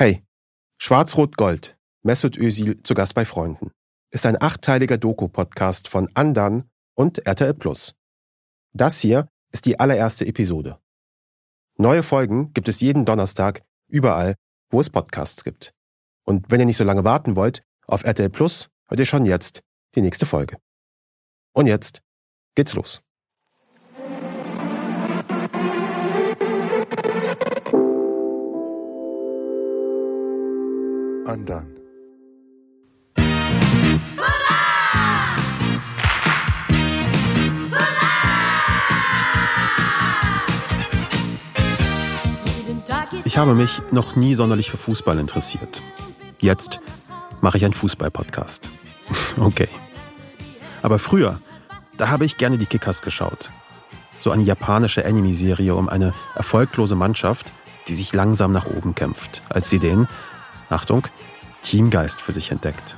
Hey, Schwarz-Rot-Gold, Mesut Özil zu Gast bei Freunden, ist ein achtteiliger Doku-Podcast von Andan und RTL Plus. Das hier ist die allererste Episode. Neue Folgen gibt es jeden Donnerstag überall, wo es Podcasts gibt. Und wenn ihr nicht so lange warten wollt, auf RTL Plus hört ihr schon jetzt die nächste Folge. Und jetzt geht's los. Undone. Ich habe mich noch nie sonderlich für Fußball interessiert. Jetzt mache ich einen Fußball-Podcast. okay. Aber früher, da habe ich gerne die Kickers geschaut. So eine japanische Anime-Serie um eine erfolglose Mannschaft, die sich langsam nach oben kämpft, als sie den, Achtung, Teamgeist für sich entdeckt.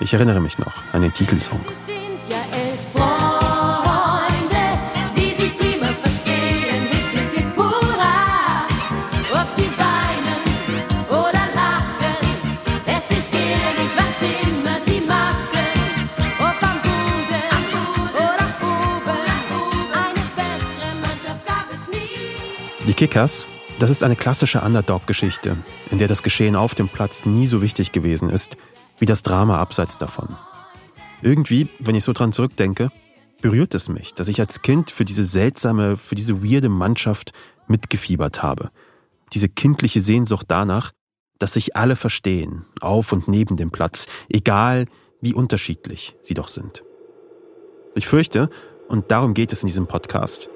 Ich erinnere mich noch an den Titelsong. Die Kickers das ist eine klassische Underdog-Geschichte, in der das Geschehen auf dem Platz nie so wichtig gewesen ist, wie das Drama abseits davon. Irgendwie, wenn ich so dran zurückdenke, berührt es mich, dass ich als Kind für diese seltsame, für diese weirde Mannschaft mitgefiebert habe. Diese kindliche Sehnsucht danach, dass sich alle verstehen, auf und neben dem Platz, egal wie unterschiedlich sie doch sind. Ich fürchte, und darum geht es in diesem Podcast,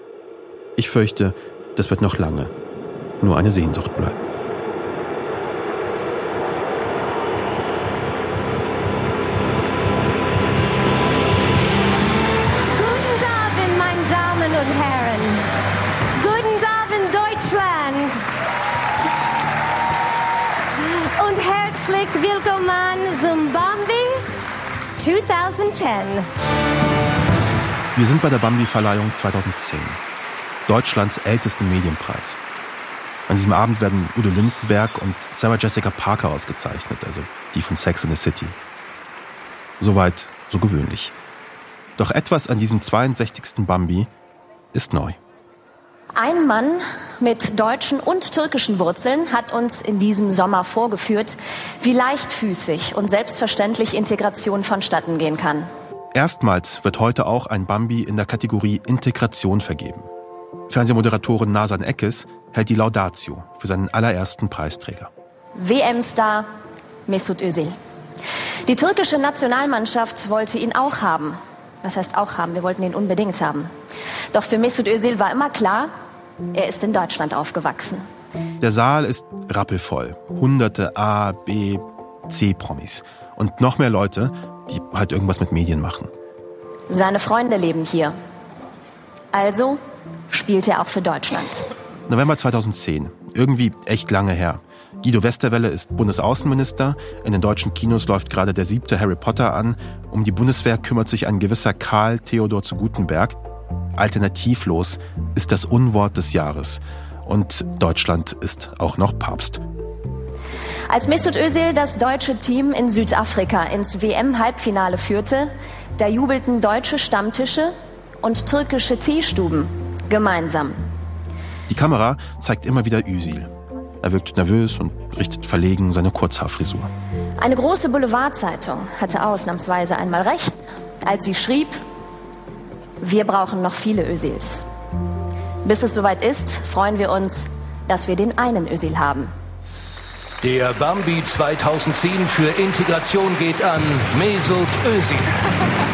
ich fürchte, das wird noch lange, nur eine Sehnsucht bleiben. Guten Abend, meine Damen und Herren. Guten Abend, Deutschland. Und herzlich willkommen zum Bambi 2010. Wir sind bei der Bambi-Verleihung 2010. Deutschlands ältestem Medienpreis. An diesem Abend werden Udo Lindenberg und Sarah Jessica Parker ausgezeichnet, also die von Sex in the City. Soweit so gewöhnlich. Doch etwas an diesem 62. Bambi ist neu. Ein Mann mit deutschen und türkischen Wurzeln hat uns in diesem Sommer vorgeführt, wie leichtfüßig und selbstverständlich Integration vonstatten gehen kann. Erstmals wird heute auch ein Bambi in der Kategorie Integration vergeben. Fernsehmoderatorin Nasan Eckes hält die Laudatio für seinen allerersten Preisträger. WM-Star Mesut Özil. Die türkische Nationalmannschaft wollte ihn auch haben. Was heißt auch haben? Wir wollten ihn unbedingt haben. Doch für Mesut Özil war immer klar, er ist in Deutschland aufgewachsen. Der Saal ist rappelvoll. Hunderte A, B, C-Promis. Und noch mehr Leute, die halt irgendwas mit Medien machen. Seine Freunde leben hier. Also spielt er auch für Deutschland. November 2010. Irgendwie echt lange her. Guido Westerwelle ist Bundesaußenminister. In den deutschen Kinos läuft gerade der siebte Harry Potter an. Um die Bundeswehr kümmert sich ein gewisser Karl Theodor zu Gutenberg. Alternativlos ist das Unwort des Jahres. Und Deutschland ist auch noch Papst. Als Mesut Özil das deutsche Team in Südafrika ins WM-Halbfinale führte, da jubelten deutsche Stammtische und türkische Teestuben gemeinsam. Die Kamera zeigt immer wieder Özil. Er wirkt nervös und richtet verlegen seine Kurzhaarfrisur. Eine große Boulevardzeitung hatte ausnahmsweise einmal recht, als sie schrieb, wir brauchen noch viele Özils. Bis es soweit ist, freuen wir uns, dass wir den einen Özil haben. Der Bambi 2010 für Integration geht an Mesut Özil.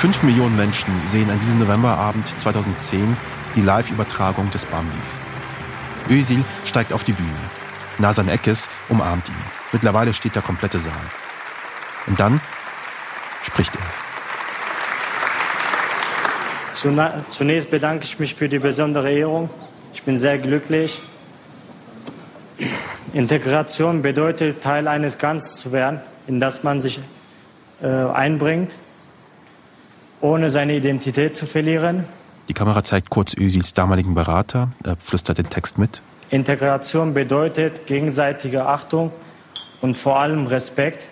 Fünf Millionen Menschen sehen an diesem Novemberabend 2010 die Live-Übertragung des Bambis. Özil steigt auf die Bühne. Nasan Eckes umarmt ihn. Mittlerweile steht der komplette Saal. Und dann spricht er. Zunächst bedanke ich mich für die besondere Ehrung. Ich bin sehr glücklich. Integration bedeutet, Teil eines Ganzen zu werden, in das man sich äh, einbringt, ohne seine Identität zu verlieren. Die Kamera zeigt kurz Özils damaligen Berater, er flüstert den Text mit. Integration bedeutet gegenseitige Achtung und vor allem Respekt.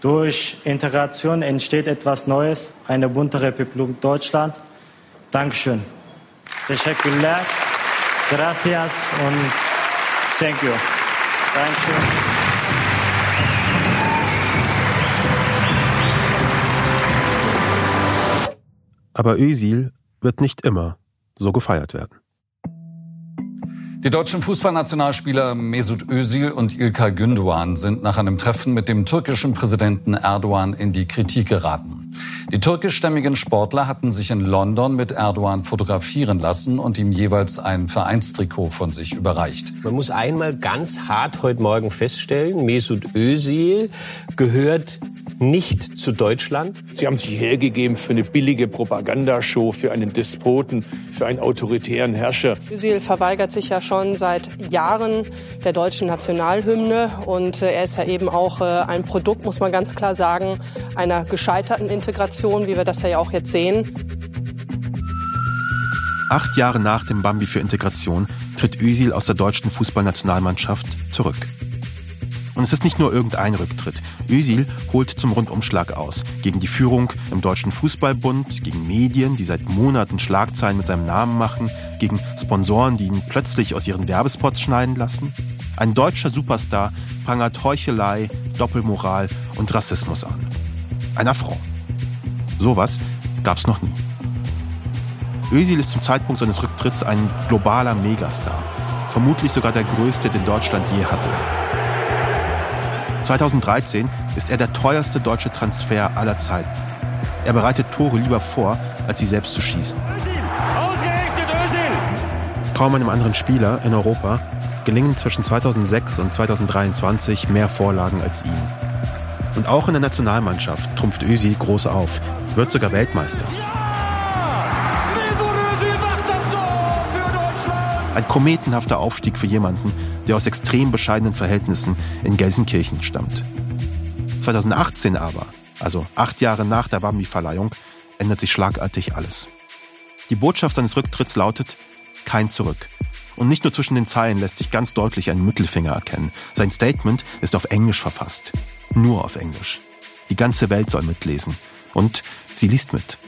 Durch Integration entsteht etwas Neues, eine bunte Republik Deutschland. Dankeschön. Teşekkürler. Gracias und thank you. Dankeschön. Aber Özil wird nicht immer so gefeiert werden. Die deutschen Fußballnationalspieler Mesut Özil und Ilkay Gündoğan sind nach einem Treffen mit dem türkischen Präsidenten Erdogan in die Kritik geraten. Die türkischstämmigen Sportler hatten sich in London mit Erdogan fotografieren lassen und ihm jeweils ein Vereinstrikot von sich überreicht. Man muss einmal ganz hart heute Morgen feststellen, Mesut Özil gehört nicht zu Deutschland. Sie haben sich hergegeben für eine billige Propagandashow, für einen Despoten, für einen autoritären Herrscher. Özil verweigert sich ja schon seit Jahren der deutschen Nationalhymne und äh, er ist ja eben auch äh, ein Produkt, muss man ganz klar sagen, einer gescheiterten Integration, wie wir das ja auch jetzt sehen. Acht Jahre nach dem Bambi für Integration tritt Özil aus der deutschen Fußballnationalmannschaft zurück. Und es ist nicht nur irgendein Rücktritt. Özil holt zum Rundumschlag aus. Gegen die Führung im Deutschen Fußballbund, gegen Medien, die seit Monaten Schlagzeilen mit seinem Namen machen, gegen Sponsoren, die ihn plötzlich aus ihren Werbespots schneiden lassen. Ein deutscher Superstar prangert Heuchelei, Doppelmoral und Rassismus an. Ein Affront. Sowas gab's noch nie. Özil ist zum Zeitpunkt seines Rücktritts ein globaler Megastar. Vermutlich sogar der größte, den Deutschland je hatte. 2013 ist er der teuerste deutsche Transfer aller Zeiten. Er bereitet Tore lieber vor, als sie selbst zu schießen. Kaum einem anderen Spieler in Europa gelingen zwischen 2006 und 2023 mehr Vorlagen als ihm. Und auch in der Nationalmannschaft trumpft Özil groß auf, wird sogar Weltmeister. Ein kometenhafter Aufstieg für jemanden, der aus extrem bescheidenen Verhältnissen in Gelsenkirchen stammt. 2018 aber, also acht Jahre nach der Bambi-Verleihung, ändert sich schlagartig alles. Die Botschaft seines Rücktritts lautet kein Zurück. Und nicht nur zwischen den Zeilen lässt sich ganz deutlich ein Mittelfinger erkennen. Sein Statement ist auf Englisch verfasst. Nur auf Englisch. Die ganze Welt soll mitlesen. Und sie liest mit.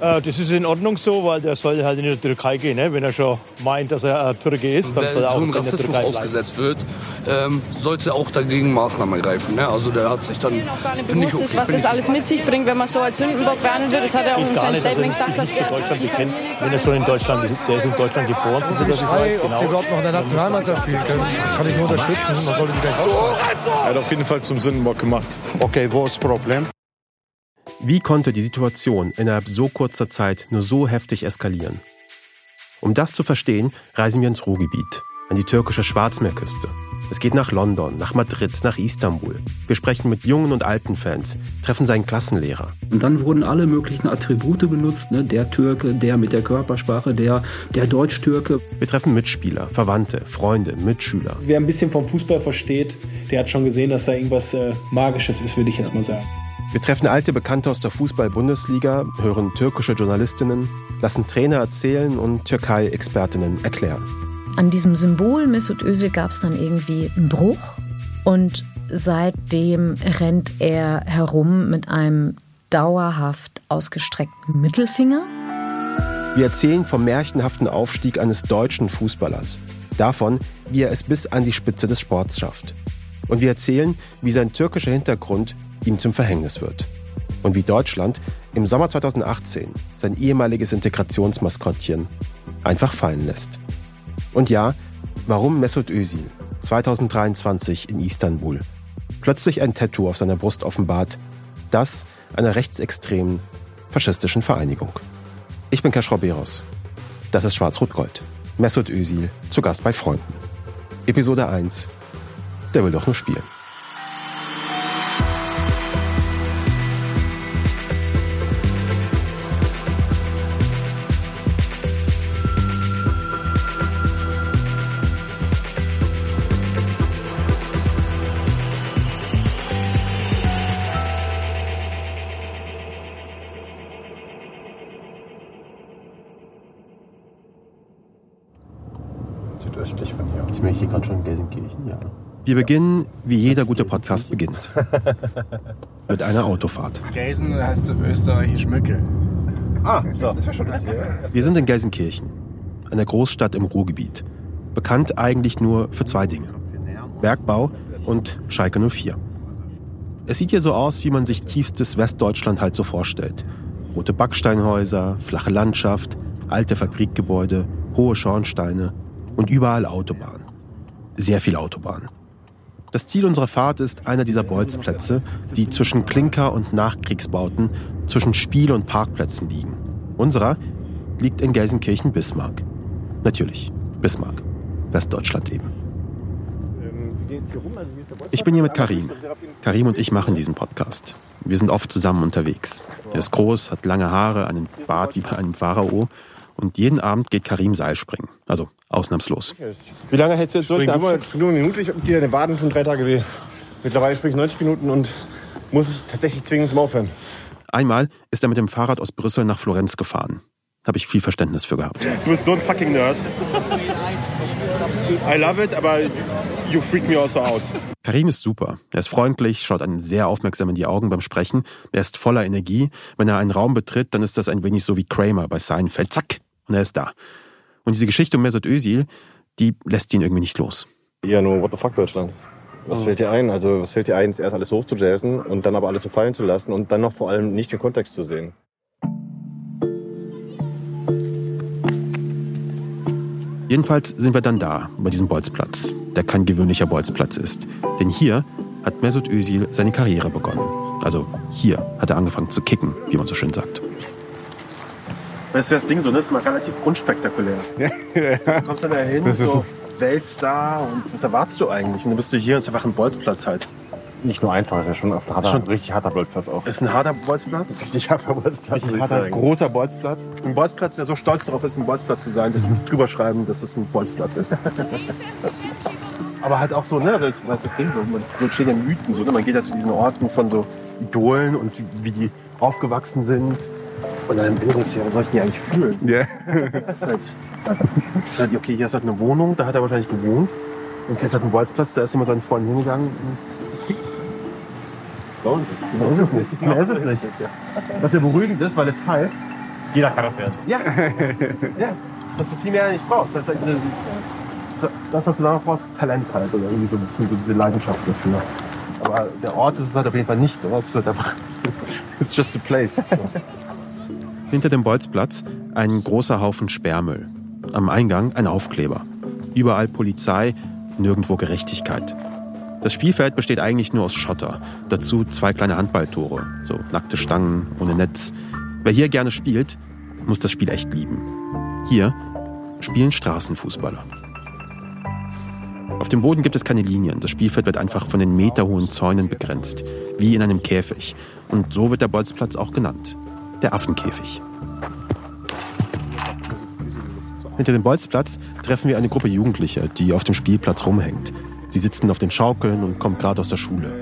Äh, das ist in Ordnung so, weil der soll halt in die Türkei gehen. Ne? Wenn er schon meint, dass er äh, Türke ist, dann Wer soll er auch so in einem der Rassismus Türkei ausgesetzt wird, ähm, sollte auch dagegen Maßnahmen ergreifen. Ne? Also der hat sich dann. Auch gar nicht finde ich bewusst ist, okay, was das alles mit sich bringt, wenn man so als Sündenbock behandelt wird. Das hat er auch in seinem nicht, dass er Statement sich gesagt, dass nicht der Deutschland die bekennt. Wenn er schon in Deutschland, der ist in Deutschland geboren, so dass ich weiß, Ob genau. sie überhaupt noch in der Nationalmannschaft spielen können, kann ich nur unterstützen. Man sollte sie gleich. Er hat auf jeden Fall zum Sündenbock gemacht. Okay, wo ist das Problem? Wie konnte die Situation innerhalb so kurzer Zeit nur so heftig eskalieren? Um das zu verstehen, reisen wir ins Ruhrgebiet, an die türkische Schwarzmeerküste. Es geht nach London, nach Madrid, nach Istanbul. Wir sprechen mit jungen und alten Fans, treffen seinen Klassenlehrer. Und dann wurden alle möglichen Attribute benutzt, ne? der Türke, der mit der Körpersprache, der, der Deutsch-Türke. Wir treffen Mitspieler, Verwandte, Freunde, Mitschüler. Wer ein bisschen vom Fußball versteht, der hat schon gesehen, dass da irgendwas äh, Magisches ist, würde ich jetzt mal sagen. Wir treffen alte Bekannte aus der Fußball-Bundesliga, hören türkische Journalistinnen, lassen Trainer erzählen und Türkei-Expertinnen erklären. An diesem Symbol Mesut Özil gab es dann irgendwie einen Bruch und seitdem rennt er herum mit einem dauerhaft ausgestreckten Mittelfinger. Wir erzählen vom märchenhaften Aufstieg eines deutschen Fußballers, davon, wie er es bis an die Spitze des Sports schafft. Und wir erzählen, wie sein türkischer Hintergrund ihm zum Verhängnis wird. Und wie Deutschland im Sommer 2018 sein ehemaliges Integrationsmaskottchen einfach fallen lässt. Und ja, warum Mesut Özil 2023 in Istanbul plötzlich ein Tattoo auf seiner Brust offenbart, das einer rechtsextremen faschistischen Vereinigung. Ich bin Kaschrau Beros. Das ist Schwarz-Rot-Gold. Mesut Özil zu Gast bei Freunden. Episode 1. Der will doch nur spielen. Wir beginnen, wie jeder gute Podcast beginnt. Mit einer Autofahrt. Gelsen heißt auf Österreichisch Mücke. Ah, so. Das wäre schon das hier. Wir sind in Gelsenkirchen, einer Großstadt im Ruhrgebiet. Bekannt eigentlich nur für zwei Dinge. Bergbau und Schalke 04. Es sieht hier so aus, wie man sich tiefstes Westdeutschland halt so vorstellt. Rote Backsteinhäuser, flache Landschaft, alte Fabrikgebäude, hohe Schornsteine und überall Autobahn. Sehr viel Autobahn. Das Ziel unserer Fahrt ist einer dieser Bolzplätze, die zwischen Klinker- und Nachkriegsbauten, zwischen Spiel- und Parkplätzen liegen. Unserer liegt in Gelsenkirchen-Bismarck. Natürlich, Bismarck. Westdeutschland eben. Ich bin hier mit Karim. Karim und ich machen diesen Podcast. Wir sind oft zusammen unterwegs. Er ist groß, hat lange Haare, einen Bart wie bei einem Pharao. Und jeden Abend geht Karim Seilspringen. Also ausnahmslos. Wie lange hältst du jetzt durch? Ich springe nur, nur eine Minute. Ich habe dir deine Waden schon drei Tage weh. Mittlerweile springe ich 90 Minuten und muss mich tatsächlich zwingen zum Aufhören. Einmal ist er mit dem Fahrrad aus Brüssel nach Florenz gefahren. Habe ich viel Verständnis für gehabt. Du bist so ein fucking Nerd. I love it, aber you freak me also out. Karim ist super. Er ist freundlich, schaut einen sehr aufmerksam in die Augen beim Sprechen. Er ist voller Energie. Wenn er einen Raum betritt, dann ist das ein wenig so wie Kramer bei Seinfeld. Zack! Und er ist da. Und diese Geschichte um Mesut Özil, die lässt ihn irgendwie nicht los. Ja, nur what the fuck Deutschland. Was fällt dir ein? Also, was fällt dir ein, erst alles hochzujazzen und dann aber alles so fallen zu lassen und dann noch vor allem nicht den Kontext zu sehen? Jedenfalls sind wir dann da, bei diesem Bolzplatz, der kein gewöhnlicher Bolzplatz ist. Denn hier hat Mesut Özil seine Karriere begonnen. Also hier hat er angefangen zu kicken, wie man so schön sagt. Das ist das Ding so, ne? Das ist mal relativ unspektakulär. Also, du kommst dann da hin, ist so Weltstar und was erwartest du eigentlich? Und dann bist du hier, ist einfach ein Bolzplatz halt. Nicht nur einfach, ist ja schon auf der harter, Schon- richtig harter Bolzplatz auch. Ist ein harter Bolzplatz? Richtig harter Bolzplatz, Richtig harter, sagen. großer Bolzplatz. Ein Bolzplatz, der so stolz darauf ist, ein Bolzplatz zu sein, dass sie drüber schreiben, dass es ein Bolzplatz ist. Aber halt auch so, ne, das das ist das Ding, so, man so entstehen ja Mythen, so, ne? man geht ja zu diesen Orten von so Idolen und wie die aufgewachsen sind. Und dann denkst du ja, was soll ich denn eigentlich fühlen? Ja. Das ist halt, das ist halt, okay, hier ist halt eine Wohnung, da hat er wahrscheinlich gewohnt. Und hier ist halt ein Bolzplatz, da ist immer seinen Freunden hingegangen. Mehr ist es nicht. Mehr ist es nicht. Was ja beruhigend ist, weil es heißt, jeder kann das werden. Ja. ja. Dass du viel mehr nicht brauchst. Das, halt, das was du da noch brauchst, ist Talent halt. Oder irgendwie so ein bisschen so diese Leidenschaft dafür. Aber der Ort ist es halt auf jeden Fall nicht so. Es ist halt einfach, it's just a place. Hinter dem Bolzplatz ein großer Haufen Sperrmüll. Am Eingang ein Aufkleber. Überall Polizei, nirgendwo Gerechtigkeit. Das Spielfeld besteht eigentlich nur aus Schotter. Dazu zwei kleine Handballtore, so nackte Stangen ohne Netz. Wer hier gerne spielt, muss das Spiel echt lieben. Hier spielen Straßenfußballer. Auf dem Boden gibt es keine Linien. Das Spielfeld wird einfach von den meterhohen Zäunen begrenzt, wie in einem Käfig. Und so wird der Bolzplatz auch genannt. Der Affenkäfig. Hinter dem Bolzplatz treffen wir eine Gruppe Jugendlicher, die auf dem Spielplatz rumhängt. Sie sitzen auf den Schaukeln und kommen gerade aus der Schule.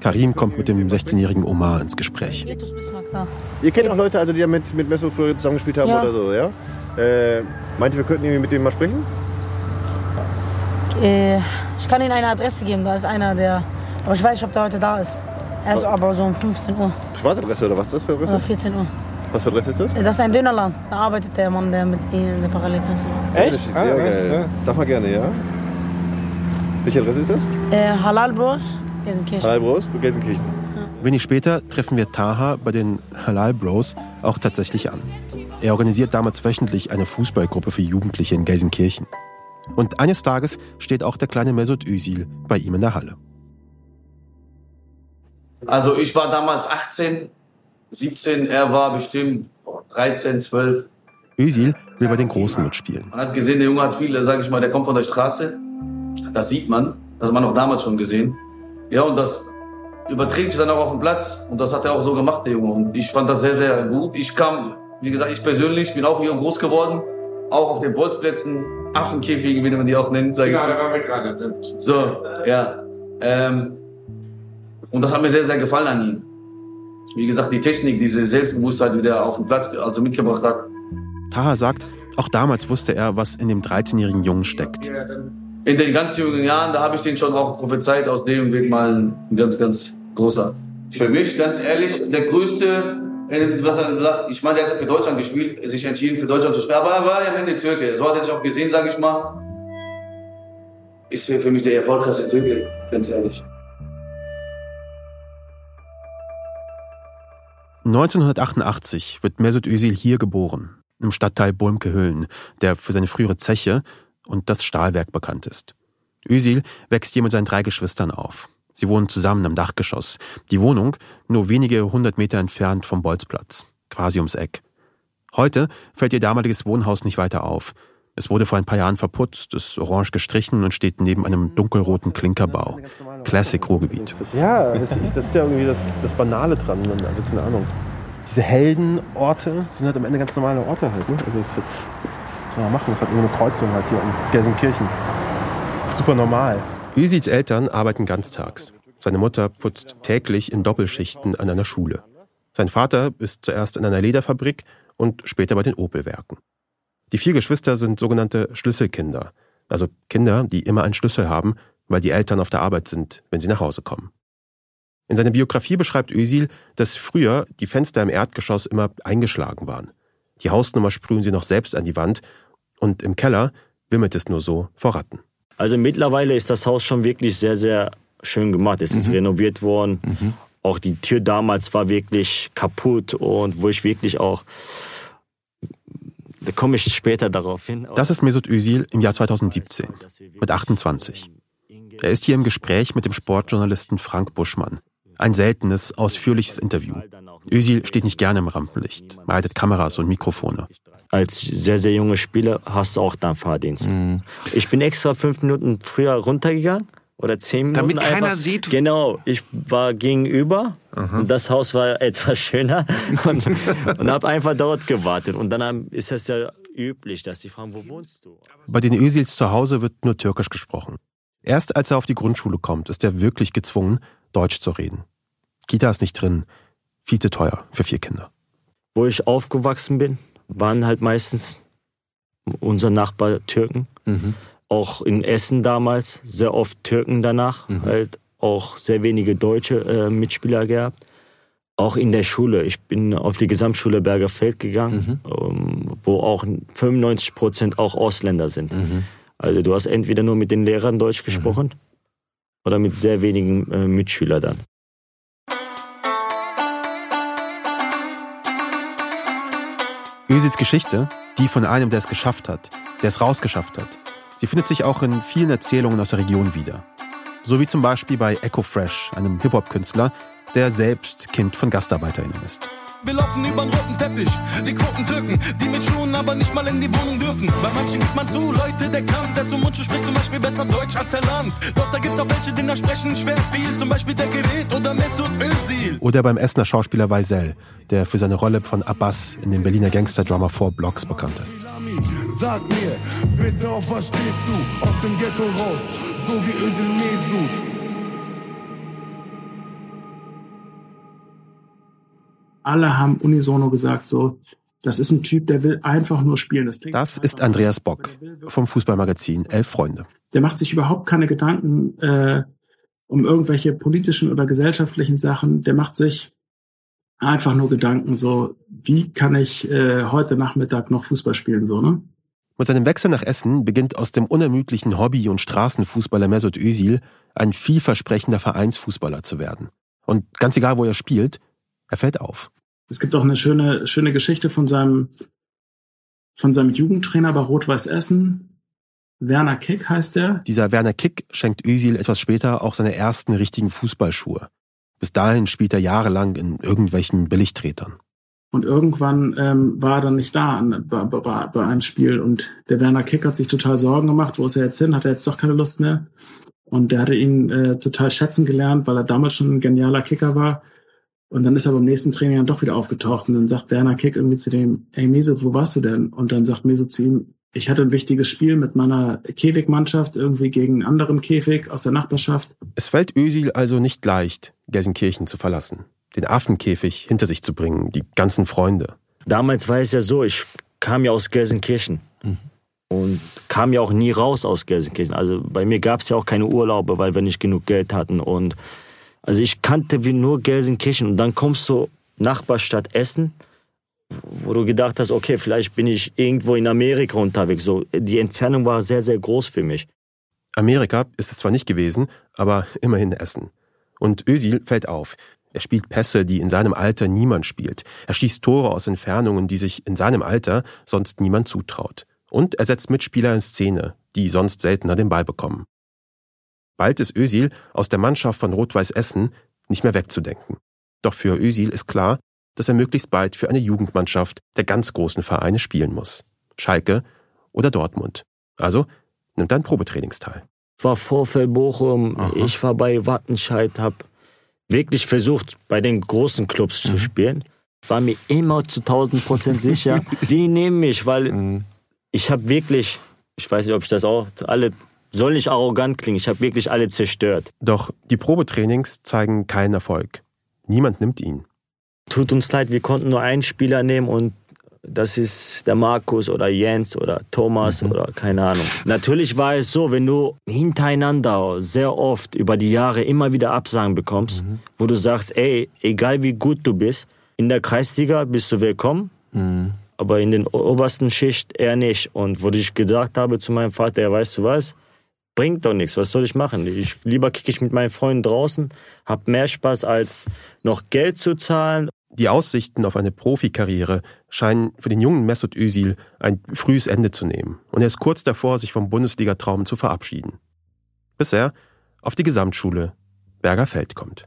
Karim kommt mit dem 16-jährigen Omar ins Gespräch. Ihr kennt auch Leute, also, die ja mit, mit Messo früher zusammengespielt haben Ja. oder so, ja? Äh, meint ihr, wir könnten irgendwie mit denen mal sprechen? Äh, ich kann Ihnen eine Adresse geben, da ist einer, der. Aber ich weiß nicht, ob der heute da ist. Er ist aber so um 15 Uhr Privatadresse oder was ist das für Adresse? oder 14 Uhr. Was für Adresse ist das? Das ist ein Dönerland. Da arbeitet der Mann, der mit Ihnen in der Parallelklasse war. Echt? Das ist sehr geil. Sag mal gerne, ja? Welche Adresse ist das? Äh, Halal Bros, Gelsenkirchen. Halal Bros, Gelsenkirchen. Wenig später treffen wir Taha bei den Halal Bros auch tatsächlich an. Er organisiert damals wöchentlich eine Fußballgruppe für Jugendliche in Gelsenkirchen. Und eines Tages steht auch der kleine Mesut Özil bei ihm in der Halle. Also ich war damals 18, 17, er war bestimmt 13, 12. Özil will bei den Großen mitspielen. Man hat gesehen, der Junge hat viel, sag ich mal, der kommt von der Straße. Das sieht man, das hat man auch damals schon gesehen. Ja, und das überträgt sich dann auch auf den Platz. Und das hat er auch so gemacht, der Junge. Und ich fand das sehr, sehr gut. Ich kam, wie gesagt, ich persönlich bin auch hier groß geworden. Auch auf den Bolzplätzen, Affenkäfigen, wie man die auch nennt, sag ich Ja, mal. da waren wir gerade. So, ja. Ähm, und das hat mir sehr, sehr gefallen an ihm. Wie gesagt, die Technik, diese Selbstbewusstheit, die der auf dem Platz also mitgebracht hat. Taha sagt, Auch damals wusste er, was in dem 13-jährigen Jungen steckt. In den ganz jungen Jahren, da habe ich den schon auch prophezeit, aus dem wird mal ein ganz, ganz großer. Für mich, ganz ehrlich, der größte, was er sagt, ich meine, der hat für Deutschland gespielt, sich entschieden für Deutschland zu spielen, aber er war ja am Ende Türke. So hat er sich auch gesehen, sage ich mal. Ist für mich der erfolgreichste Türke, ganz ehrlich. 1988 wird Mesut Özil hier geboren, im Stadtteil Bulmke-Hüllen, der für seine frühere Zeche und das Stahlwerk bekannt ist. Özil wächst hier mit seinen drei Geschwistern auf. Sie wohnen zusammen im Dachgeschoss. Die Wohnung nur wenige hundert Meter entfernt vom Bolzplatz, quasi ums Eck. Heute fällt ihr damaliges Wohnhaus nicht weiter auf. Es wurde vor ein paar Jahren verputzt, ist orange gestrichen und steht neben einem dunkelroten Klinkerbau. Classic Ruhrgebiet. Ja, das, ist ja irgendwie das, das Banale dran. Also keine Ahnung. Diese Heldenorte sind halt am Ende ganz normale Orte halt. Ne? Also das ist kann man machen. Das halt nur eine Kreuzung halt hier in Gelsenkirchen. Super normal. Üsils Eltern arbeiten ganztags. Seine Mutter putzt täglich in Doppelschichten an einer Schule. Sein Vater ist zuerst in einer Lederfabrik und später bei den Opelwerken. Die vier Geschwister sind sogenannte Schlüsselkinder, also Kinder, die immer einen Schlüssel haben, weil die Eltern auf der Arbeit sind, wenn sie nach Hause kommen. In seiner Biografie beschreibt Özil, dass früher die Fenster im Erdgeschoss immer eingeschlagen waren. Die Hausnummer sprühen sie noch selbst an die Wand und im Keller wimmelt es nur so vor Ratten. Also mittlerweile ist das Haus schon wirklich sehr, sehr schön gemacht. Es ist mhm. renoviert worden. Mhm. Auch die Tür damals war wirklich kaputt und wo ich wirklich auch da komme ich später darauf hin. Das ist Mesut Özil im Jahr 2017 mit 28. Er ist hier im Gespräch mit dem Sportjournalisten Frank Buschmann. Ein seltenes, ausführliches Interview. Özil steht nicht gerne im Rampenlicht, meidet Kameras und Mikrofone. Als sehr, sehr junger Spieler hast du auch dann Fahrdienst. Mhm. Ich bin extra fünf Minuten früher runtergegangen oder zehn Minuten. Damit keiner einfach. sieht. Genau, ich war gegenüber Aha. und das Haus war etwas schöner und, und habe einfach dort gewartet. Und dann ist es ja üblich, dass sie fragen, wo wohnst du? Bei den Özils zu Hause wird nur Türkisch gesprochen. Erst als er auf die Grundschule kommt, ist er wirklich gezwungen, Deutsch zu reden. Kita ist nicht drin, viel zu teuer für vier Kinder. Wo ich aufgewachsen bin, waren halt meistens unser Nachbar Türken. Mhm auch in Essen damals sehr oft Türken danach, mhm. halt auch sehr wenige deutsche äh, Mitspieler gehabt. Auch in der Schule. Ich bin auf die Gesamtschule Bergerfeld gegangen, mhm. ähm, wo auch 95 Prozent auch Ausländer sind. Mhm. Also du hast entweder nur mit den Lehrern Deutsch mhm. gesprochen oder mit sehr wenigen äh, Mitschülern dann. Özils Geschichte, die von einem, der es geschafft hat, der es rausgeschafft hat, Sie findet sich auch in vielen Erzählungen aus der Region wieder. So wie zum Beispiel bei Echo Fresh, einem Hip-Hop-Künstler, der selbst Kind von GastarbeiterInnen ist. Wir laufen über den roten Teppich, die Quoten Türken, die mit Schuhen aber nicht mal in die Wohnung dürfen. Bei manchen gibt man zu, Leute, der Kampf, der zum Mundschuh spricht zum Beispiel besser Deutsch als Herr Lanz. Doch da gibt's auch welche, die da sprechen schwer viel, zum Beispiel der Gerät oder Mesut Özil. Oder beim Essener Schauspieler Weisel, der für seine Rolle von Abbas in dem Berliner Gangster-Drama 4 Blocks bekannt ist. Sag mir, bitte auf was stehst du? Aus dem Ghetto raus, so wie Özil Mesut. Alle haben unisono gesagt, so, das ist ein Typ, der will einfach nur spielen. Das, das ist Andreas Bock vom Fußballmagazin Elf Freunde. Der macht sich überhaupt keine Gedanken äh, um irgendwelche politischen oder gesellschaftlichen Sachen. Der macht sich einfach nur Gedanken, so, wie kann ich äh, heute Nachmittag noch Fußball spielen, so, ne? Mit seinem Wechsel nach Essen beginnt aus dem unermüdlichen Hobby- und Straßenfußballer Mesut Özil ein vielversprechender Vereinsfußballer zu werden. Und ganz egal, wo er spielt, er fällt auf. Es gibt auch eine schöne, schöne Geschichte von seinem, von seinem Jugendtrainer bei Rot-Weiß Essen. Werner Kick heißt er. Dieser Werner Kick schenkt Özil etwas später auch seine ersten richtigen Fußballschuhe. Bis dahin spielt er jahrelang in irgendwelchen Billigtretern. Und irgendwann ähm, war er dann nicht da bei, bei, bei einem Spiel. Und der Werner Kick hat sich total Sorgen gemacht. Wo ist er jetzt hin? Hat er jetzt doch keine Lust mehr? Und der hatte ihn äh, total schätzen gelernt, weil er damals schon ein genialer Kicker war. Und dann ist er beim nächsten Training dann doch wieder aufgetaucht und dann sagt Werner Kick irgendwie zu dem, hey Mesut, wo warst du denn? Und dann sagt Mesut zu ihm, ich hatte ein wichtiges Spiel mit meiner Käfigmannschaft irgendwie gegen einen anderen Käfig aus der Nachbarschaft. Es fällt Ösil also nicht leicht, Gelsenkirchen zu verlassen, den Affenkäfig hinter sich zu bringen, die ganzen Freunde. Damals war es ja so, ich kam ja aus Gelsenkirchen. Mhm. Und kam ja auch nie raus aus Gelsenkirchen. Also bei mir gab es ja auch keine Urlaube, weil wir nicht genug Geld hatten. Und also ich kannte wie nur Gelsenkirchen. Und dann kommst du Nachbarstadt Essen, wo du gedacht hast, okay, vielleicht bin ich irgendwo in Amerika unterwegs. So, die Entfernung war sehr, sehr groß für mich. Amerika ist es zwar nicht gewesen, aber immerhin Essen. Und Özil fällt auf. Er spielt Pässe, die in seinem Alter niemand spielt. Er schießt Tore aus Entfernungen, die sich in seinem Alter sonst niemand zutraut. Und er setzt Mitspieler in Szene, die sonst seltener den Ball bekommen. Bald ist Özil aus der Mannschaft von Rot-Weiß Essen nicht mehr wegzudenken. Doch für Özil ist klar, dass er möglichst bald für eine Jugendmannschaft der ganz großen Vereine spielen muss. Schalke oder Dortmund. Also nimmt er ein Probetrainingsteil. War Vorfeld Bochum, Aha. ich war bei Wattenscheid, habe wirklich versucht, bei den großen Clubs mhm. zu spielen. War mir immer zu 1000 Prozent sicher, die nehmen mich, weil mhm. ich habe wirklich, ich weiß nicht, ob ich das auch, alle, soll nicht arrogant klingen, ich habe wirklich alle zerstört. Doch die Probetrainings zeigen keinen Erfolg. Niemand nimmt ihn. Tut uns leid, wir konnten nur einen Spieler nehmen und das ist der Markus oder Jens oder Thomas mhm. oder keine Ahnung. Natürlich war es so, wenn du hintereinander sehr oft über die Jahre immer wieder Absagen bekommst, mhm. wo du sagst, ey, egal wie gut du bist, in der Kreisliga bist du willkommen, mhm. aber in den obersten Schicht eher nicht. Und wo ich gesagt habe zu meinem Vater, ja, weißt du was, bringt doch nichts, was soll ich machen? Ich, lieber kicke ich mit meinen Freunden draußen, hab mehr Spaß als noch Geld zu zahlen die Aussichten auf eine Profikarriere scheinen für den jungen Mesut Özil ein frühes Ende zu nehmen und er ist kurz davor, sich vom Bundesligatraum zu verabschieden. Bis er auf die Gesamtschule Bergerfeld kommt.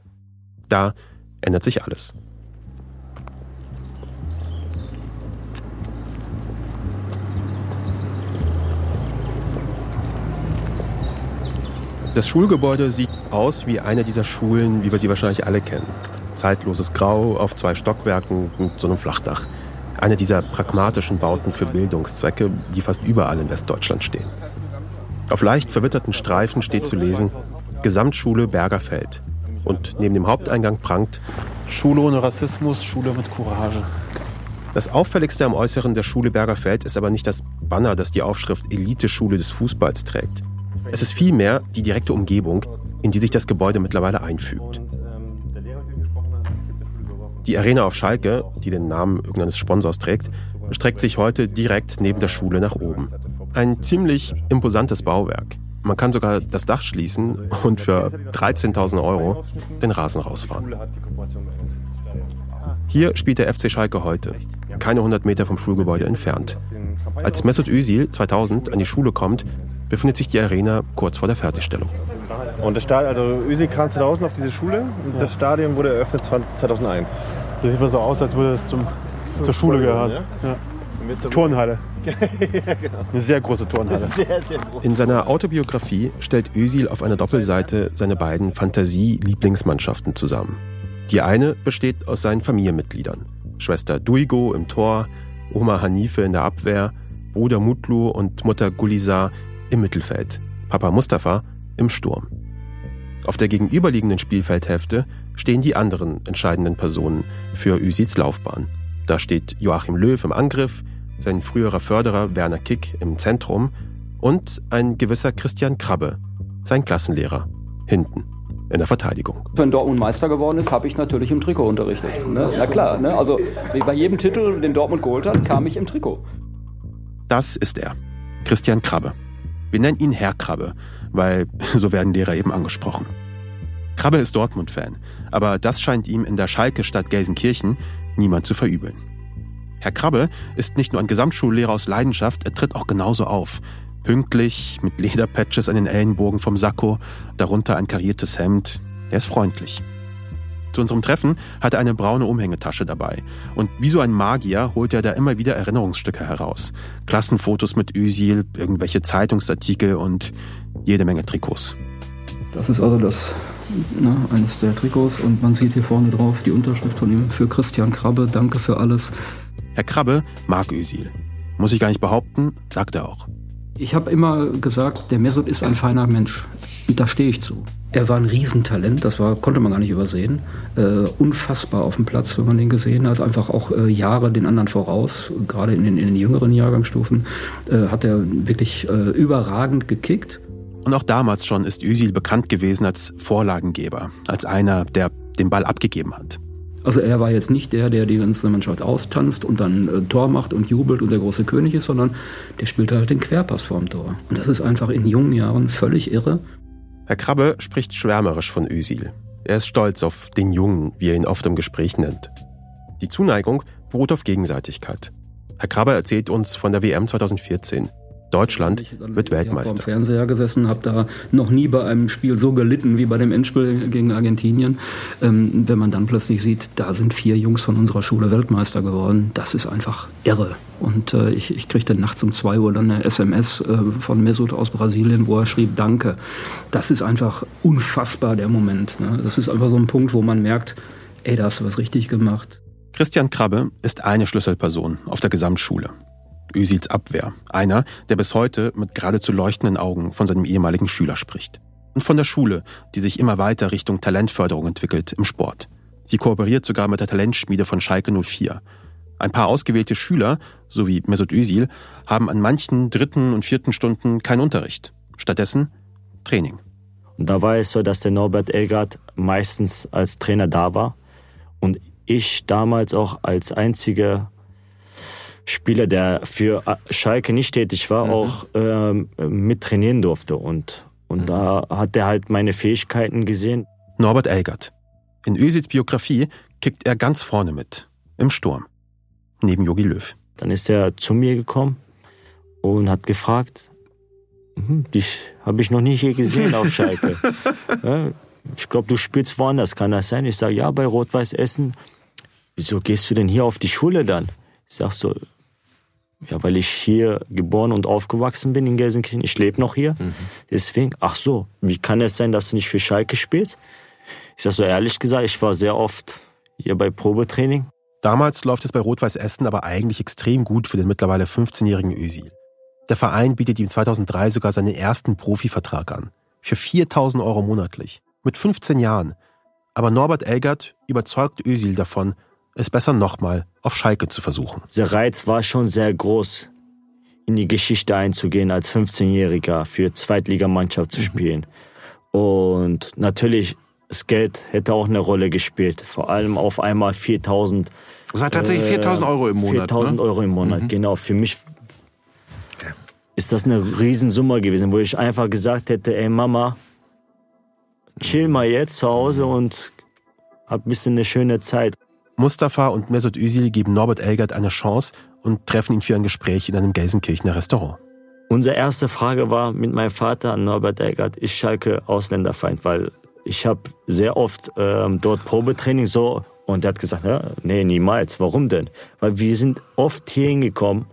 Da ändert sich alles. Das Schulgebäude sieht aus wie eine dieser Schulen, wie wir sie wahrscheinlich alle kennen zeitloses Grau auf zwei Stockwerken mit so einem Flachdach. Eine dieser pragmatischen Bauten für Bildungszwecke, die fast überall in Westdeutschland stehen. Auf leicht verwitterten Streifen steht zu lesen Gesamtschule Bergerfeld. Und neben dem Haupteingang prangt Schule ohne Rassismus, Schule mit Courage. Das auffälligste am Äußeren der Schule Bergerfeld ist aber nicht das Banner, das die Aufschrift Elite-Schule des Fußballs trägt. Es ist vielmehr die direkte Umgebung, in die sich das Gebäude mittlerweile einfügt. Die Arena auf Schalke, die den Namen irgendeines Sponsors trägt, streckt sich heute direkt neben der Schule nach oben. Ein ziemlich imposantes Bauwerk. Man kann sogar das Dach schließen und für 13.000 Euro den Rasen rausfahren. Hier spielt der FC Schalke heute, keine 100 Meter vom Schulgebäude entfernt. Als Mesut Özil 2000 an die Schule kommt, befindet sich die Arena kurz vor der Fertigstellung. Und das Stadion, also Özil kam 2000 auf diese Schule und ja. das Stadion wurde eröffnet 2001. So sieht man so aus, als würde es zum, zur Schule gehören. Ja? Ja. Turnhalle. ja, genau. Eine sehr große Turnhalle. Sehr, sehr groß. In seiner Autobiografie stellt Özil auf einer Doppelseite seine beiden Fantasie-Lieblingsmannschaften zusammen. Die eine besteht aus seinen Familienmitgliedern. Schwester Duigo im Tor, Oma Hanife in der Abwehr, Bruder Mutlu und Mutter Gulisa im Mittelfeld, Papa Mustafa im Sturm. Auf der gegenüberliegenden Spielfeldhälfte stehen die anderen entscheidenden Personen für Üsits Laufbahn. Da steht Joachim Löw im Angriff, sein früherer Förderer Werner Kick im Zentrum und ein gewisser Christian Krabbe, sein Klassenlehrer, hinten in der Verteidigung. Wenn Dortmund Meister geworden ist, habe ich natürlich im Trikot unterrichtet. Ne? Na klar, ne? also bei jedem Titel, den Dortmund geholt hat, kam ich im Trikot. Das ist er, Christian Krabbe. Wir nennen ihn Herr Krabbe, weil so werden Lehrer eben angesprochen. Krabbe ist Dortmund-Fan, aber das scheint ihm in der Schalke-Stadt Gelsenkirchen niemand zu verübeln. Herr Krabbe ist nicht nur ein Gesamtschullehrer aus Leidenschaft, er tritt auch genauso auf. Pünktlich, mit Lederpatches an den Ellenbogen vom Sakko, darunter ein kariertes Hemd. Er ist freundlich. Zu unserem Treffen hat er eine braune Umhängetasche dabei. Und wie so ein Magier holt er da immer wieder Erinnerungsstücke heraus. Klassenfotos mit Özil, irgendwelche Zeitungsartikel und jede Menge Trikots. Das ist also das ne, eines der Trikots und man sieht hier vorne drauf die Unterschrift von ihm für Christian Krabbe. Danke für alles. Herr Krabbe mag Özil. Muss ich gar nicht behaupten, sagt er auch. Ich habe immer gesagt, der Mesut ist ein feiner Mensch. Und da stehe ich zu. Er war ein Riesentalent, das war, konnte man gar nicht übersehen. Äh, unfassbar auf dem Platz, wenn man den gesehen hat. Einfach auch äh, Jahre den anderen voraus. Gerade in den, in den jüngeren Jahrgangsstufen äh, hat er wirklich äh, überragend gekickt. Und auch damals schon ist Özil bekannt gewesen als Vorlagengeber, als einer, der den Ball abgegeben hat. Also er war jetzt nicht der, der die ganze Mannschaft austanzt und dann äh, Tor macht und jubelt und der große König ist, sondern der spielte halt den Querpass vorm Tor. Und das ist einfach in jungen Jahren völlig irre. Herr Krabbe spricht schwärmerisch von Özil. Er ist stolz auf den Jungen, wie er ihn oft im Gespräch nennt. Die Zuneigung beruht auf Gegenseitigkeit. Herr Krabbe erzählt uns von der WM 2014. Deutschland wird Weltmeister. Ich habe Fernseher gesessen, habe da noch nie bei einem Spiel so gelitten wie bei dem Endspiel gegen Argentinien. Ähm, wenn man dann plötzlich sieht, da sind vier Jungs von unserer Schule Weltmeister geworden, das ist einfach irre. Und äh, ich, ich kriegte nachts um zwei Uhr dann eine SMS äh, von Mesut aus Brasilien, wo er schrieb, danke. Das ist einfach unfassbar, der Moment. Ne? Das ist einfach so ein Punkt, wo man merkt, ey, da hast du was richtig gemacht. Christian Krabbe ist eine Schlüsselperson auf der Gesamtschule. Özils Abwehr. Einer, der bis heute mit geradezu leuchtenden Augen von seinem ehemaligen Schüler spricht. Und von der Schule, die sich immer weiter Richtung Talentförderung entwickelt im Sport. Sie kooperiert sogar mit der Talentschmiede von Schalke 04. Ein paar ausgewählte Schüler, so wie Mesut Özil, haben an manchen dritten und vierten Stunden keinen Unterricht. Stattdessen Training. Und da war es so, dass der Norbert Elgard meistens als Trainer da war und ich damals auch als einziger Spieler, der für Schalke nicht tätig war, mhm. auch ähm, mit trainieren durfte. Und, und mhm. da hat er halt meine Fähigkeiten gesehen. Norbert Elgert. In Özils Biografie kickt er ganz vorne mit. Im Sturm. Neben Jogi Löw. Dann ist er zu mir gekommen und hat gefragt, hm, dich habe ich noch nie hier gesehen auf Schalke. ja, ich glaube, du spielst woanders, kann das sein? Ich sage, ja, bei Rot-Weiß Essen. Wieso gehst du denn hier auf die Schule dann? Ich sag so, ja, weil ich hier geboren und aufgewachsen bin in Gelsenkirchen. Ich lebe noch hier. Mhm. Deswegen, ach so, wie kann es sein, dass du nicht für Schalke spielst? Ich sag so ehrlich gesagt, ich war sehr oft hier bei Probetraining. Damals läuft es bei Rot-Weiß Essen aber eigentlich extrem gut für den mittlerweile 15-jährigen Özil. Der Verein bietet ihm 2003 sogar seinen ersten Profivertrag an. Für 4000 Euro monatlich. Mit 15 Jahren. Aber Norbert Elgert überzeugt Özil davon, es besser nochmal auf Schalke zu versuchen. Der Reiz war schon sehr groß, in die Geschichte einzugehen, als 15-Jähriger für Zweitligamannschaft zu mhm. spielen. Und natürlich, das Geld hätte auch eine Rolle gespielt. Vor allem auf einmal 4000. Das war tatsächlich 4000 Euro im Monat. 4000 ne? Euro im Monat, mhm. genau. Für mich ist das eine Riesensumme gewesen, wo ich einfach gesagt hätte, ey Mama, chill mal jetzt zu Hause und hab ein bisschen eine schöne Zeit. Mustafa und Mesut Özil geben Norbert Elgert eine Chance und treffen ihn für ein Gespräch in einem Gelsenkirchener Restaurant. Unsere erste Frage war mit meinem Vater an Norbert Elgert, ist Schalke Ausländerfeind? Weil ich habe sehr oft ähm, dort Probetraining so und er hat gesagt, ja, nee, niemals. Warum denn? Weil wir sind oft hier hingekommen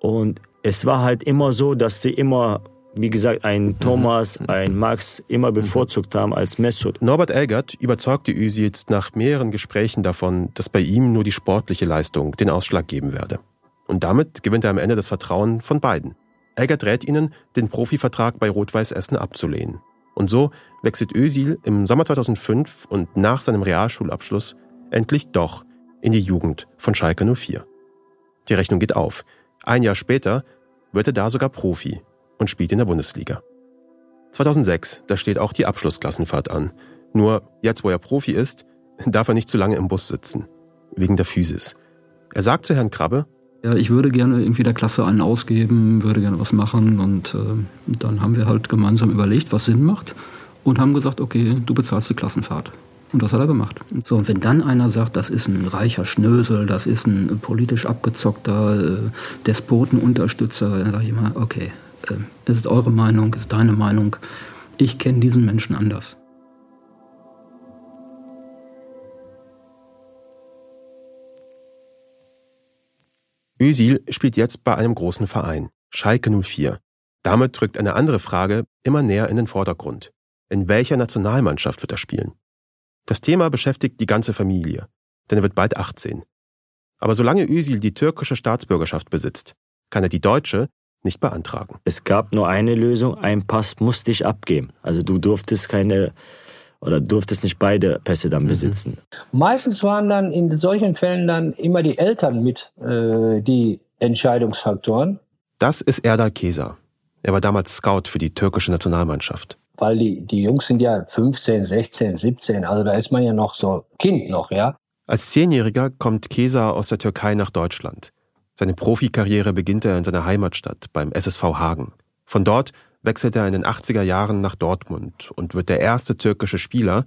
und es war halt immer so, dass sie immer wie gesagt, ein Thomas, ein Max immer bevorzugt haben als Mesut. Norbert Elgert überzeugte Üsi jetzt nach mehreren Gesprächen davon, dass bei ihm nur die sportliche Leistung den Ausschlag geben werde. Und damit gewinnt er am Ende das Vertrauen von beiden. Elgert rät ihnen, den Profivertrag bei Rot-Weiß Essen abzulehnen. Und so wechselt Özil im Sommer 2005 und nach seinem Realschulabschluss endlich doch in die Jugend von Schalke 04. Die Rechnung geht auf. Ein Jahr später wird er da sogar Profi und spielt in der Bundesliga. 2006, da steht auch die Abschlussklassenfahrt an. Nur jetzt, wo er Profi ist, darf er nicht zu lange im Bus sitzen. Wegen der Physis. Er sagt zu Herrn Krabbe, ja, ich würde gerne irgendwie der Klasse einen ausgeben, würde gerne was machen. Und äh, dann haben wir halt gemeinsam überlegt, was Sinn macht. Und haben gesagt, okay, du bezahlst die Klassenfahrt. Und das hat er gemacht. So, und wenn dann einer sagt, das ist ein reicher Schnösel, das ist ein politisch abgezockter äh, Despotenunterstützer, dann sage ich immer, okay, ist eure Meinung, ist deine Meinung. Ich kenne diesen Menschen anders. Özil spielt jetzt bei einem großen Verein, Schalke 04. Damit rückt eine andere Frage immer näher in den Vordergrund. In welcher Nationalmannschaft wird er spielen? Das Thema beschäftigt die ganze Familie, denn er wird bald 18. Aber solange Özil die türkische Staatsbürgerschaft besitzt, kann er die deutsche nicht beantragen. Es gab nur eine Lösung, ein Pass musste ich abgeben. Also du durftest keine oder durftest nicht beide Pässe dann besitzen. Meistens waren dann in solchen Fällen dann immer die Eltern mit äh, die Entscheidungsfaktoren. Das ist Erdal Keser. Er war damals Scout für die türkische Nationalmannschaft. Weil die, die Jungs sind ja 15, 16, 17, also da ist man ja noch so Kind noch, ja. Als Zehnjähriger kommt Keser aus der Türkei nach Deutschland. Seine Profikarriere beginnt er in seiner Heimatstadt beim SSV Hagen. Von dort wechselt er in den 80er Jahren nach Dortmund und wird der erste türkische Spieler,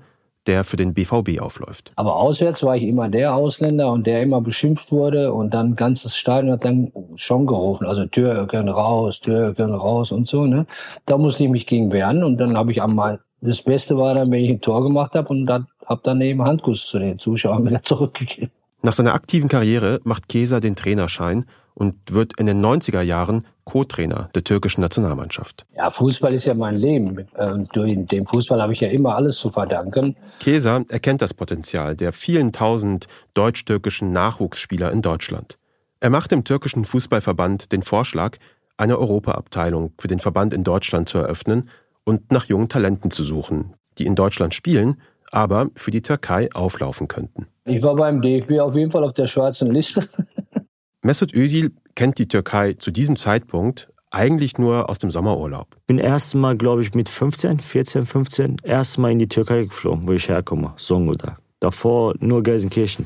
der für den BVB aufläuft. Aber auswärts war ich immer der Ausländer und der immer beschimpft wurde und dann ganzes Stadion hat dann schon gerufen, also Türken raus, Türken raus und so. Ne? Da musste ich mich gegen wehren und dann habe ich einmal, das Beste war dann, wenn ich ein Tor gemacht habe und dann habe dann eben Handkuss zu den Zuschauern wieder zurückgegeben. Nach seiner aktiven Karriere macht Keser den Trainerschein und wird in den 90er Jahren Co-Trainer der türkischen Nationalmannschaft. Ja, Fußball ist ja mein Leben. Und durch den Fußball habe ich ja immer alles zu verdanken. Keser erkennt das Potenzial der vielen tausend deutsch-türkischen Nachwuchsspieler in Deutschland. Er macht dem türkischen Fußballverband den Vorschlag, eine Europaabteilung für den Verband in Deutschland zu eröffnen und nach jungen Talenten zu suchen, die in Deutschland spielen, aber für die Türkei auflaufen könnten. Ich war beim DFB auf jeden Fall auf der schwarzen Liste. Mesut Özil kennt die Türkei zu diesem Zeitpunkt eigentlich nur aus dem Sommerurlaub. Ich bin erst Mal, glaube ich, mit 15, 14, 15, erst Mal in die Türkei geflogen, wo ich herkomme, Zonguldak. Davor nur Gelsenkirchen.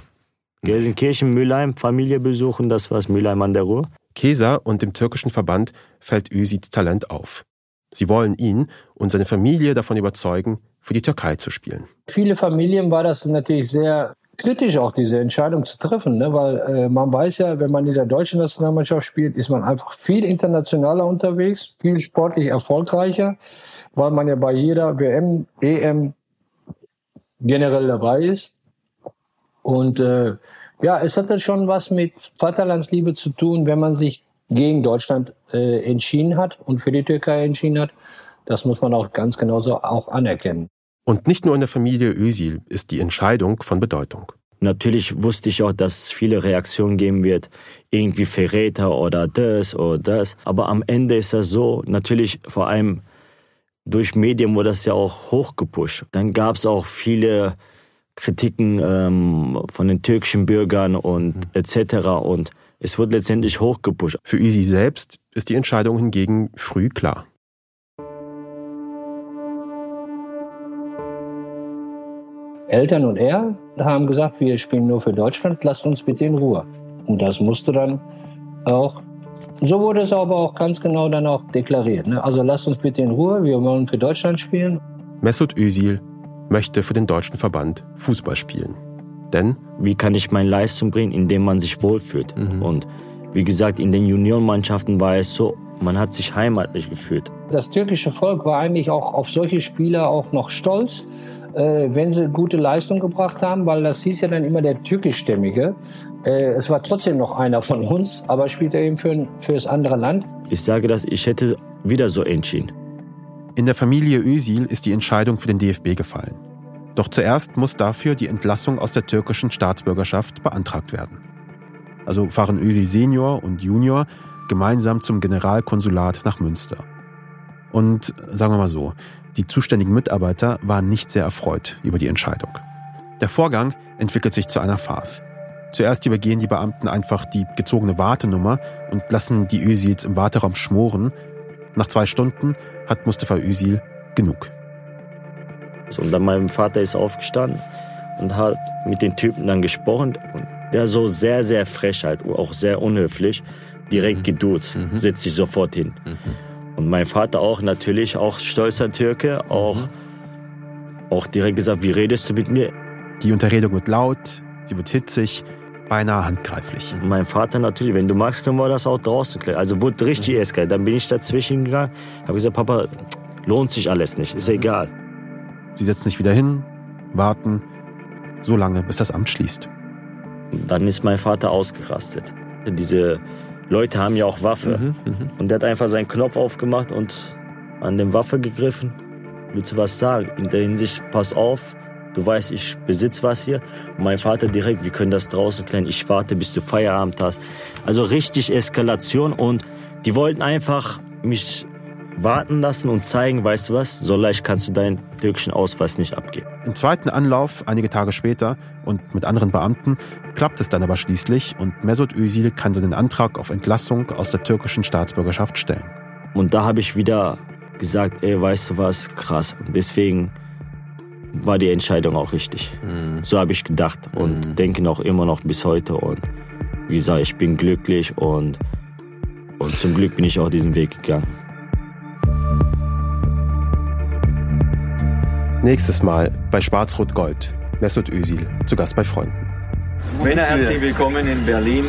Gelsenkirchen, Mülheim, Familie besuchen, das war's, Mülheim an der Ruhr. Keser und dem türkischen Verband fällt Özils Talent auf. Sie wollen ihn und seine Familie davon überzeugen, für die Türkei zu spielen. Viele Familien war das natürlich sehr kritisch auch diese Entscheidung zu treffen, ne? weil äh, man weiß ja, wenn man in der deutschen Nationalmannschaft spielt, ist man einfach viel internationaler unterwegs, viel sportlich erfolgreicher, weil man ja bei jeder WM, EM generell dabei ist. Und äh, ja, es hat dann schon was mit Vaterlandsliebe zu tun, wenn man sich gegen Deutschland äh, entschieden hat und für die Türkei entschieden hat. Das muss man auch ganz genauso auch anerkennen. Und nicht nur in der Familie Özil ist die Entscheidung von Bedeutung. Natürlich wusste ich auch, dass es viele Reaktionen geben wird, irgendwie Verräter oder das oder das. Aber am Ende ist das so, natürlich vor allem durch Medien wurde das ja auch hochgepusht. Dann gab es auch viele Kritiken ähm, von den türkischen Bürgern und mhm. etc. Und es wurde letztendlich hochgepusht. Für Özil selbst ist die Entscheidung hingegen früh klar. Eltern und er haben gesagt, wir spielen nur für Deutschland, lasst uns bitte in Ruhe. Und das musste dann auch, so wurde es aber auch ganz genau dann auch deklariert. Ne? Also lasst uns bitte in Ruhe, wir wollen für Deutschland spielen. Mesut Özil möchte für den deutschen Verband Fußball spielen. Denn? Wie kann ich meine Leistung bringen, indem man sich wohlfühlt? Mhm. Und wie gesagt, in den Juniorenmannschaften war es so, man hat sich heimatlich gefühlt. Das türkische Volk war eigentlich auch auf solche Spieler auch noch stolz äh, wenn sie gute Leistung gebracht haben, weil das hieß ja dann immer der türkischstämmige. Äh, es war trotzdem noch einer von uns, aber spielt er eben für, für das andere Land. Ich sage das, ich hätte wieder so entschieden. In der Familie Özil ist die Entscheidung für den DFB gefallen. Doch zuerst muss dafür die Entlassung aus der türkischen Staatsbürgerschaft beantragt werden. Also fahren Özil Senior und Junior gemeinsam zum Generalkonsulat nach Münster. Und sagen wir mal so, die zuständigen Mitarbeiter waren nicht sehr erfreut über die Entscheidung. Der Vorgang entwickelt sich zu einer Farce. Zuerst übergehen die Beamten einfach die gezogene Wartenummer und lassen die Özils im Warteraum schmoren. Nach zwei Stunden hat Mustafa Özil genug. Und dann mein Vater ist aufgestanden und hat mit den Typen dann gesprochen. Und der so sehr, sehr frech halt, auch sehr unhöflich, direkt mhm. geduzt, mhm. setzt sich sofort hin. Mhm. Und mein Vater auch natürlich, auch stolzer Türke, auch, mhm. auch direkt gesagt, wie redest du mit mir? Die Unterredung wird laut, sie wird hitzig, beinahe handgreiflich. Mein Vater natürlich, wenn du magst, können wir das auch draußen klären. Also wurde richtig mhm. eskaliert. Dann bin ich dazwischen gegangen, habe gesagt, Papa, lohnt sich alles nicht, ist egal. Sie setzen sich wieder hin, warten, so lange, bis das Amt schließt. Dann ist mein Vater ausgerastet. Diese Leute haben ja auch Waffe. Mhm, mh. Und der hat einfach seinen Knopf aufgemacht und an den Waffe gegriffen. Willst du was sagen? In der Hinsicht, pass auf, du weißt, ich besitze was hier. Und mein Vater direkt, wir können das draußen klären. Ich warte, bis du Feierabend hast. Also richtig Eskalation und Die wollten einfach mich warten lassen und zeigen, weißt du was, so leicht kannst du deinen türkischen Ausweis nicht abgeben. Im zweiten Anlauf, einige Tage später und mit anderen Beamten, klappt es dann aber schließlich und Mesut Özil kann seinen Antrag auf Entlassung aus der türkischen Staatsbürgerschaft stellen. Und da habe ich wieder gesagt, ey, weißt du was, krass. Und deswegen war die Entscheidung auch richtig. Mhm. So habe ich gedacht und mhm. denke noch immer noch bis heute. Und wie gesagt, ich bin glücklich und, und zum Glück bin ich auch diesen Weg gegangen. Nächstes Mal bei Schwarz-Rot-Gold. Mesut Özil, zu Gast bei Freunden. Männer, herzlich willkommen in Berlin.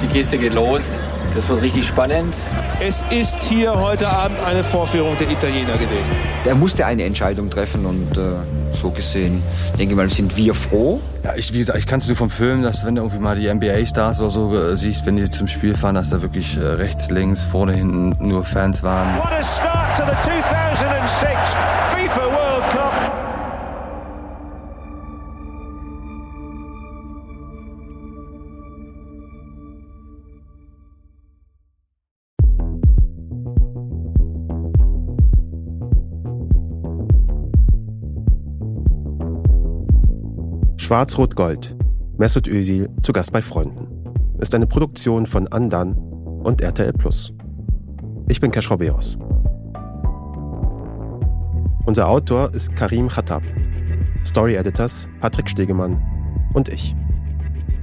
Die Kiste geht los. Das wird richtig spannend. Es ist hier heute Abend eine Vorführung der Italiener gewesen. Er musste eine Entscheidung treffen und äh, so gesehen, denke ich mal, sind wir froh. Ja, ich, wie gesagt, ich kann es nur vom Film, dass wenn du irgendwie mal die NBA-Stars oder so äh, siehst, wenn die zum Spiel fahren, dass da wirklich äh, rechts, links, vorne, hinten nur Fans waren. What a start to the 2006 Schwarz-Rot-Gold. Mesut Özil zu Gast bei Freunden. Ist eine Produktion von Andan und RTL Plus. Ich bin Kesh Roberos. Unser Autor ist Karim Khattab. Story Editors Patrick Stegemann und ich.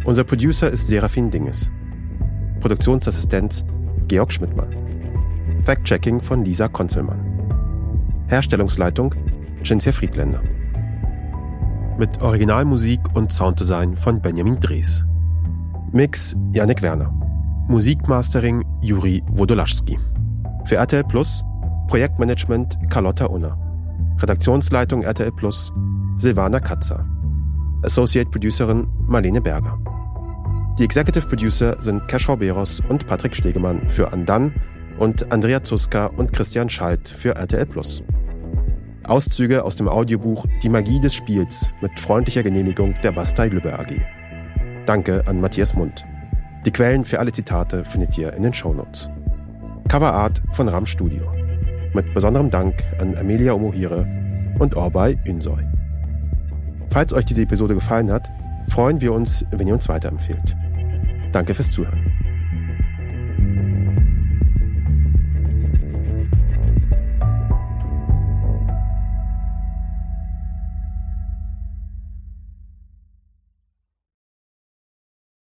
Unser Producer ist Serafin Dinges. Produktionsassistenz Georg Schmidtmann. Fact-Checking von Lisa Konzelmann. Herstellungsleitung Cinzia Friedländer mit Originalmusik und Sounddesign von Benjamin Drees. Mix Janik Werner. Musikmastering Juri Wodolaschski. Für RTL Plus Projektmanagement Carlotta Unner. Redaktionsleitung RTL Plus Silvana Katzer. Associate Producerin Marlene Berger. Die Executive Producer sind Keschrau Beros und Patrick Stegemann für Andan und Andrea Zuska und Christian Schalt für RTL Plus. Auszüge aus dem Audiobuch Die Magie des Spiels mit freundlicher Genehmigung der Bastei Lübbe AG. Danke an Matthias Mund. Die Quellen für alle Zitate findet ihr in den Shownotes. Coverart von Ram Studio. Mit besonderem Dank an Amelia Omohire und Orbay Ünsoy. Falls euch diese Episode gefallen hat, freuen wir uns, wenn ihr uns weiterempfehlt. Danke fürs Zuhören.